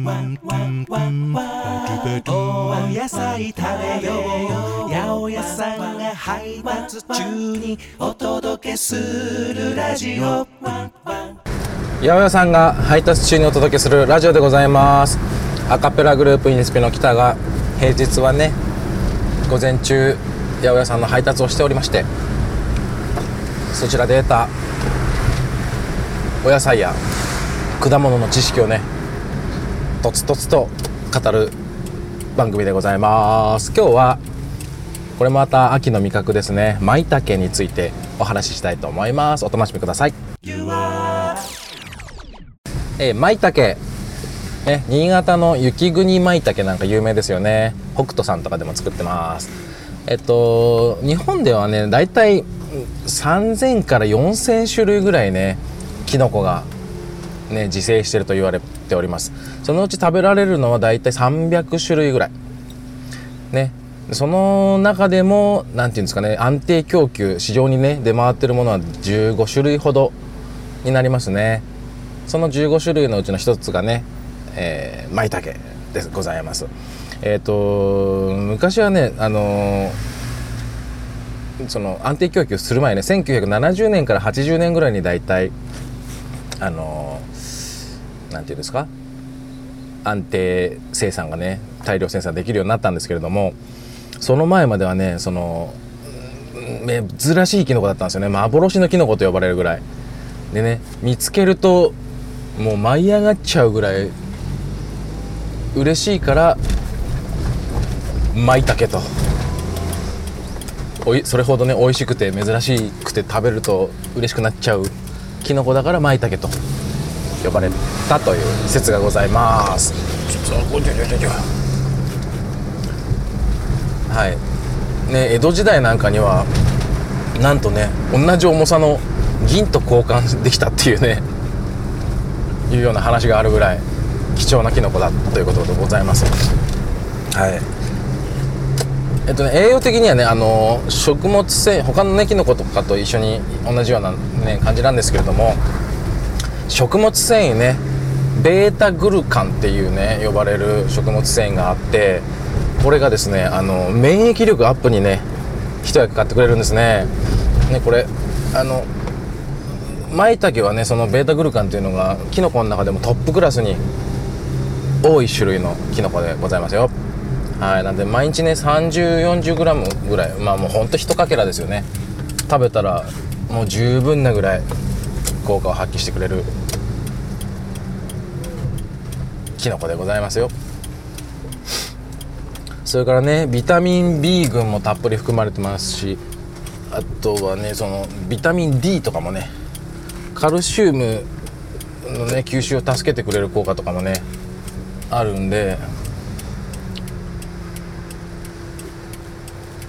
お野菜食べよう八百屋さんが配達中にお届けするラジオ八百屋さんが配達中にお届けするラジオでございますアカペラグループインスピの北が平日はね午前中八百屋さんの配達をしておりましてそちらで得たお野菜や果物の知識をねとつとつと語る番組でございます。今日はこれまた秋の味覚ですね。舞茸についてお話ししたいと思います。お楽しみください。えー、舞茸。ね、新潟の雪国舞茸なんか有名ですよね。北斗さんとかでも作ってます。えっと日本ではねだいたい3000から4000種類ぐらいねキノコがね自生してると言われております。そのうち食べられるのはだいたい300種類ぐらい。ね。その中でも何て言うんですかね安定供給市場にね出回ってるものは15種類ほどになりますね。その15種類のうちの一つがねえー、舞茸でございます。えっ、ー、と昔はねあのー、その安定供給する前ね1970年から80年ぐらいに大体あのなんていうんですか？安定生産がね大量生産できるようになったんですけれどもその前まではねその珍しいキノコだったんですよね。幻のキノコと呼ばれるぐらい。でね見つけるともう舞い上がっちゃうぐらい嬉しいから舞茸と。おいそれほどね美味しくて珍しくて食べると嬉しくなっちゃうキノコだから舞茸と。呼ばれたという説がございます。はい。ね江戸時代なんかにはなんとね同じ重さの銀と交換できたっていうねいうような話があるぐらい貴重なキノコだということでございます。はい。えっとね栄養的にはねあの食物繊維他のねキノコとかと一緒に同じような、ね、感じなんですけれども食物繊維ねベータグルカンっていうね呼ばれる食物繊維があってこれがですねあの免疫力アップにね一役買ってくれるんですね。ねこれあの舞茸はねそのベータグルカンっていうのがキノコの中でもトップクラスに多い種類のキノコでございますよ。はいなんで毎日ね 3040g ぐらいまあもうほんと1かけらですよね。食べたらもう十分なぐらい効果を発揮してくれるキノコでございますよ。それからねビタミン B 群もたっぷり含まれてますしあとはねそのビタミン D とかもねカルシウムのね吸収を助けてくれる効果とかもねあるんで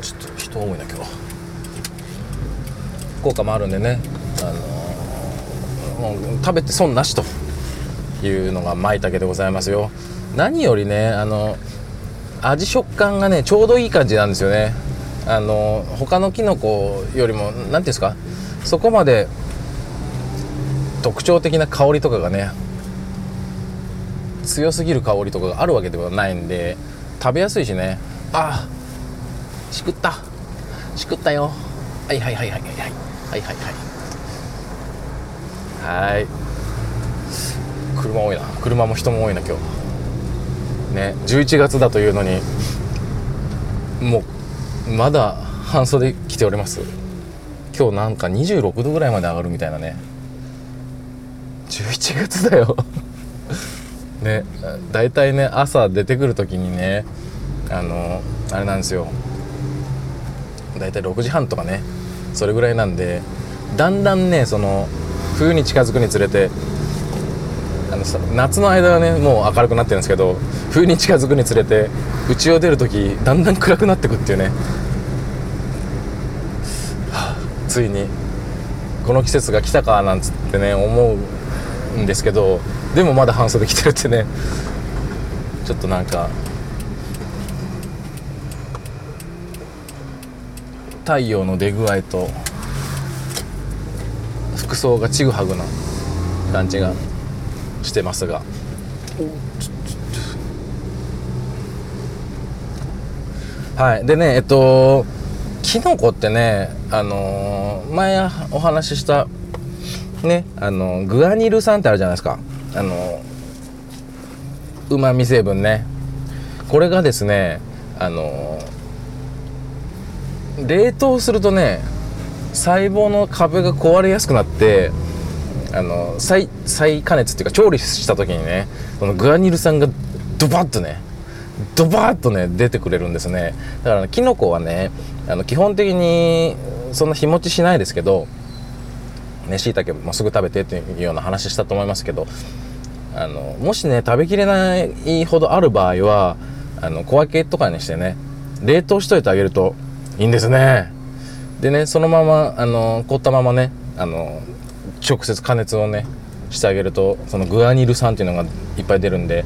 ちょっと人多いな今日。効果もあるんでね、あのー、もう食べて損なしと。いうのが舞茸でございますよ。何よりねあの味食感がねちょうどいい感じなんですよね。あの他のキノコよりも何ていうんですかそこまで特徴的な香りとかがね強すぎる香りとかがあるわけではないんで食べやすいしね。あしくった。しくったよ。はいはいはいはいはい。はいはいはい。はい。車多いな。車も人も多いな今日ね11月だというのにもうまだ半袖着ております。今日なんか26度ぐらいまで上がるみたいなね。11月だよ。ね大体ね朝出てくる時にねあのあれなんですよ。大体6時半とかねそれぐらいなんでだんだんねその冬に近づくにつれての夏の間はねもう明るくなってるんですけど冬に近づくにつれて家を出る時だんだん暗くなってくっていうね、はあ、ついにこの季節が来たかなんつってね思うんですけどでもまだ半袖着てるってねちょっとなんか太陽の出具合と服装がちぐはぐな感じがしてますが。はい。でねえっとキノコってねあのー、前お話ししたねあのグアニル酸ってあるじゃないですか。あのうまみ成分ね。これがですねあの冷凍するとね細胞の壁が壊れやすくなってあの再再加熱っていうか調理した時にねそのグアニル酸がドバッとねドバッとね出てくれるんですね。だから、キノコはねあの基本的にそんな日持ちしないですけどねしいたけもすぐ食べてっていうような話したと思いますけどあのもしね食べきれないほどある場合はあの小分けとかにしてね冷凍しといてあげるといいんですね。でねそのままあの凍ったままねあの直接加熱をねしてあげるとそのグアニル酸っていうのがいっぱい出るんで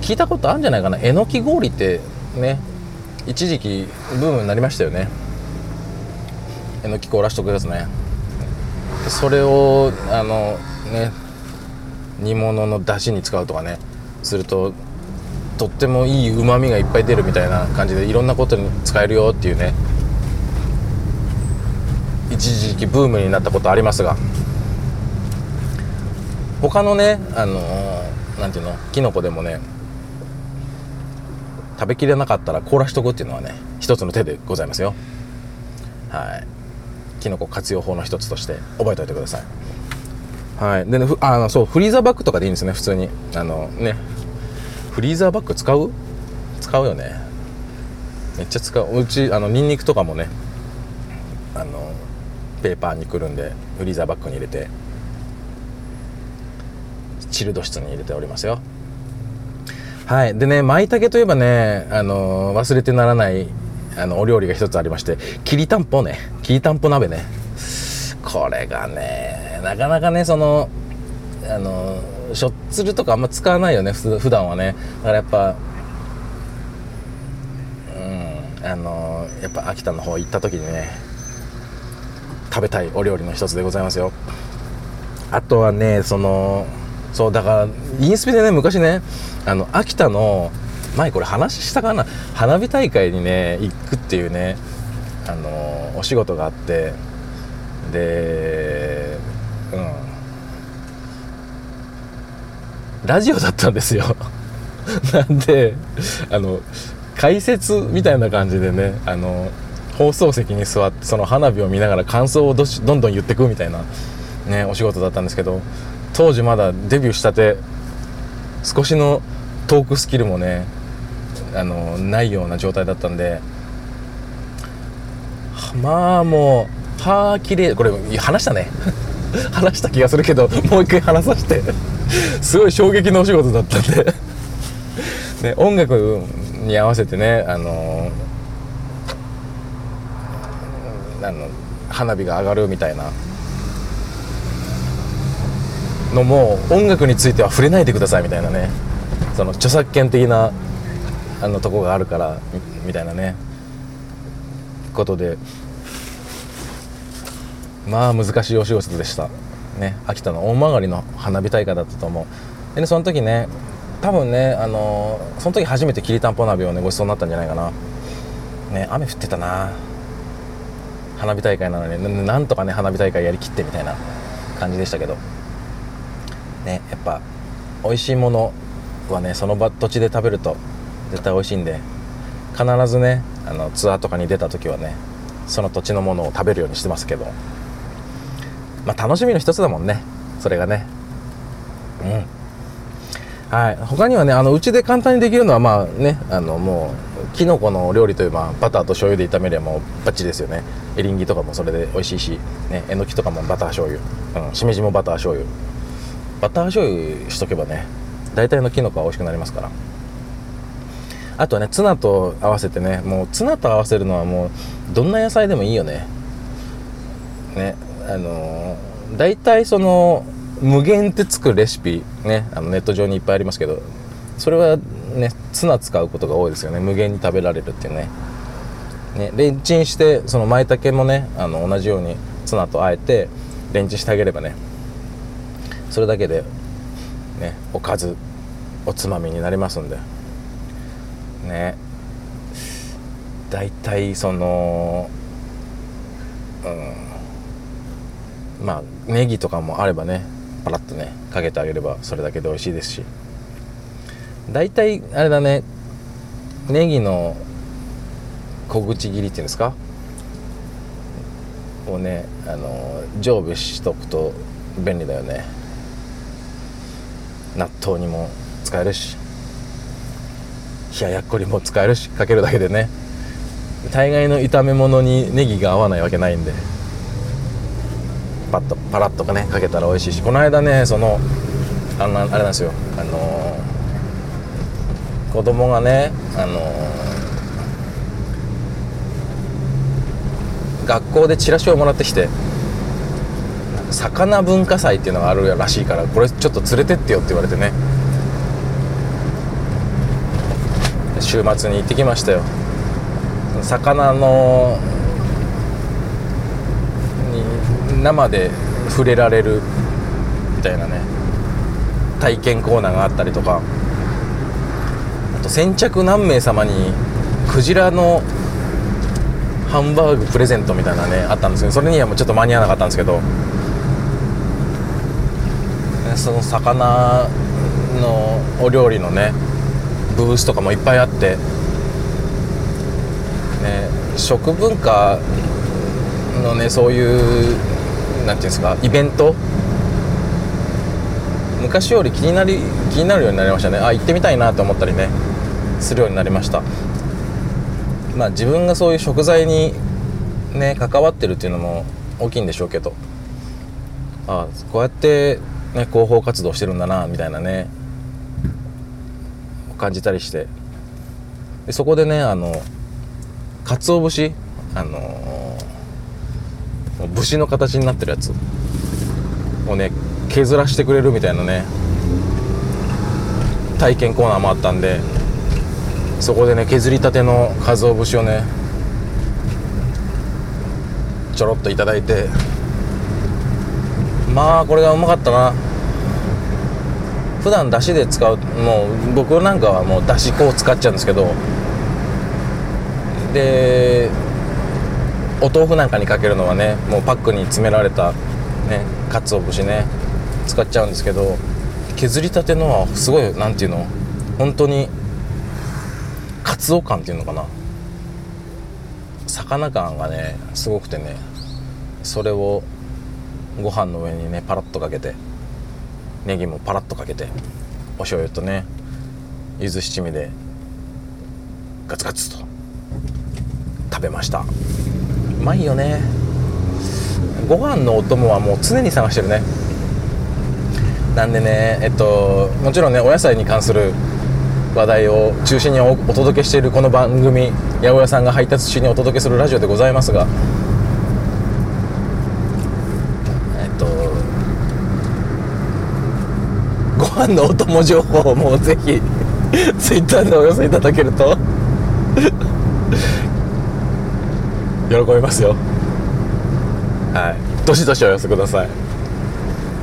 聞いたことあるんじゃないかな。えのき氷ってね一時期ブームになりましたよね。えのき凍らしとくやつね。それをあのね煮物の出汁に使うとかねするととってもいいうまみがいっぱい出るみたいな感じでいろんなことに使えるよっていうね一時期ブームになったことありますが。他のねあのーなんていうのキノコでもね食べきれなかったら凍らしとくっていうのはね一つの手でございますよ。はい。キノコ活用法の一つとして覚えておいてください。はい。でねあのそうフリーザーバッグとかでいいんですね普通に。あのね。フリーザーバッグ使う？使うよね。めっちゃ使う。うちあのニンニクとかもねあのペーパーにくるんでフリーザーバッグに入れて。チルド室に入れておりますよ。はい。でね舞茸といえばねあの忘れてならないあのお料理が一つありましてきりたんぽね。きりたんぽ鍋ね。これがねなかなかねそのあのしょっつるとかあんま使わないよね普段はね。だからやっぱうんあのやっぱ秋田の方行った時にね食べたいお料理の一つでございますよ。あとはねそのそうだからインスピでね昔ねあの秋田の前これ話したかな花火大会にね行くっていうねあのお仕事があってでうん。ラジオだったんですよ。なんであの解説みたいな感じでねあの放送席に座ってその花火を見ながら感想をどしどんどん言ってくみたいなねお仕事だったんですけど当時まだデビューしたて少しのトークスキルもねあのないような状態だったんでまあもうはあ綺麗これ話したね。話した気がするけどもう一回話させて。すごい衝撃のお仕事だったんで。ね音楽に合わせてねあのあの花火が上がるみたいな。のも音楽については触れないでくださいみたいなね。その著作権的なあのとこがあるからみたいなね。ことで。まあ難しいお仕事でした。ね。秋田の大曲の花火大会だったと思う。でねその時ね多分ねあのーその時初めてきりたんぽ鍋をねごちそうになったんじゃないかな。ね雨降ってたな。花火大会なのにななんとかね花火大会やりきってみたいな感じでしたけど。ねやっぱ美味しいものはねその場土地で食べると絶対美味しいんで必ずねあのツアーとかに出た時はねその土地のものを食べるようにしてますけどまあ楽しみの一つだもんねそれがね。うん。はい。他にはねあのうちで簡単にできるのはまあねあのもうきのこの料理といえばバターと醤油で炒めればもうバッチリですよね。エリンギとかもそれで美味しいし、ね、えのきとかもバター醤油、うん、しめじもバター醤油。バター醤油しとけばね大体のきのこは美味しくなりますから。あとはねツナと合わせてねもうツナと合わせるのはもうどんな野菜でもいいよね。ねあのー大体その無限ってつくレシピねあのネット上にいっぱいありますけどそれはねツナ使うことが多いですよね。無限に食べられるっていうね。ねレンチンしてその舞茸もねあの同じようにツナとあえてレンチンしてあげればねそれだけでねおかずおつまみになりますんで。ね。大体そのうん。まあネギとかもあればねパラッとねかけてあげればそれだけで美味しいですし。大体あれだねネギの小口切りっていうんですか？をねあの常備しとくと便利だよね。納豆にも使えるし冷ややっこにも使えるしかけるだけでね。大概の炒め物にネギが合わないわけないんでパッとパラッとかねかけたら美味しいし。この間ねそのあのあれなんですよ。あのー、子供がねあのー、学校でチラシをもらってきて魚文化祭っていうのがあるらしいからこれちょっと連れてってよって言われてね。週末に行ってきましたよ。魚のに生で触れられるみたいなね体験コーナーがあったりとか。あと先着何名様にクジラのハンバーグプレゼントみたいなねあったんですけどそれにはもうちょっと間に合わなかったんですけどその魚のお料理のねブースとかもいっぱいあってね、食文化のねそういうなんていうんですかイベント？昔より気になり気になるようになりましたね。あ行ってみたいなと思ったりねするようになりました。まあ自分がそういう食材にね関わってるっていうのも大きいんでしょうけど。あこうやってね広報活動してるんだなみたいなね。感じたりして。でそこでねあの鰹節あのー、節の形になってるやつ。をね削らしてくれるみたいなね。体験コーナーもあったんで。そこでね削りたての鰹節をねちょろっといただいて。まあこれがうまかったな。普段だしで使うもう僕なんかはもうだし粉を使っちゃうんですけどでお豆腐なんかにかけるのはねもうパックに詰められたね鰹節ね使っちゃうんですけど削りたてのはすごい何ていうの本当にカツオ感っていうのかな。魚感がねすごくてねそれをご飯の上にねパラッとかけてネギもパラッとかけてお醤油とね柚子七味でガツガツと食べました。うまいよね。ご飯のお供はもう常に探してるね。なんでねえっともちろんねお野菜に関する話題を中心にお届けしているこの番組八百屋さんが配達中にお届けするラジオでございますがえっとご飯のお供情報もぜひツイッターでお寄せいただけると喜びますよ。はい。どしどしお寄せください。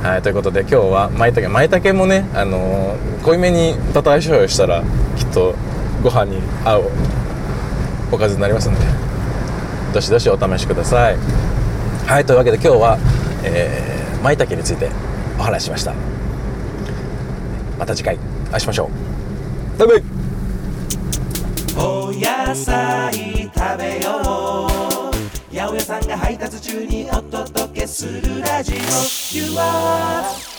はいということで今日は舞茸舞茸もねあのー、濃いめにバター醤油したらきっとご飯に合うおかずになりますんでどしどしお試しください。はいというわけで今日は、えー、舞茸についてお話ししました。また次回。お会いしましょう。バイバイお野菜食べよう。八百屋さんが配達中にお届けするラジオ。You are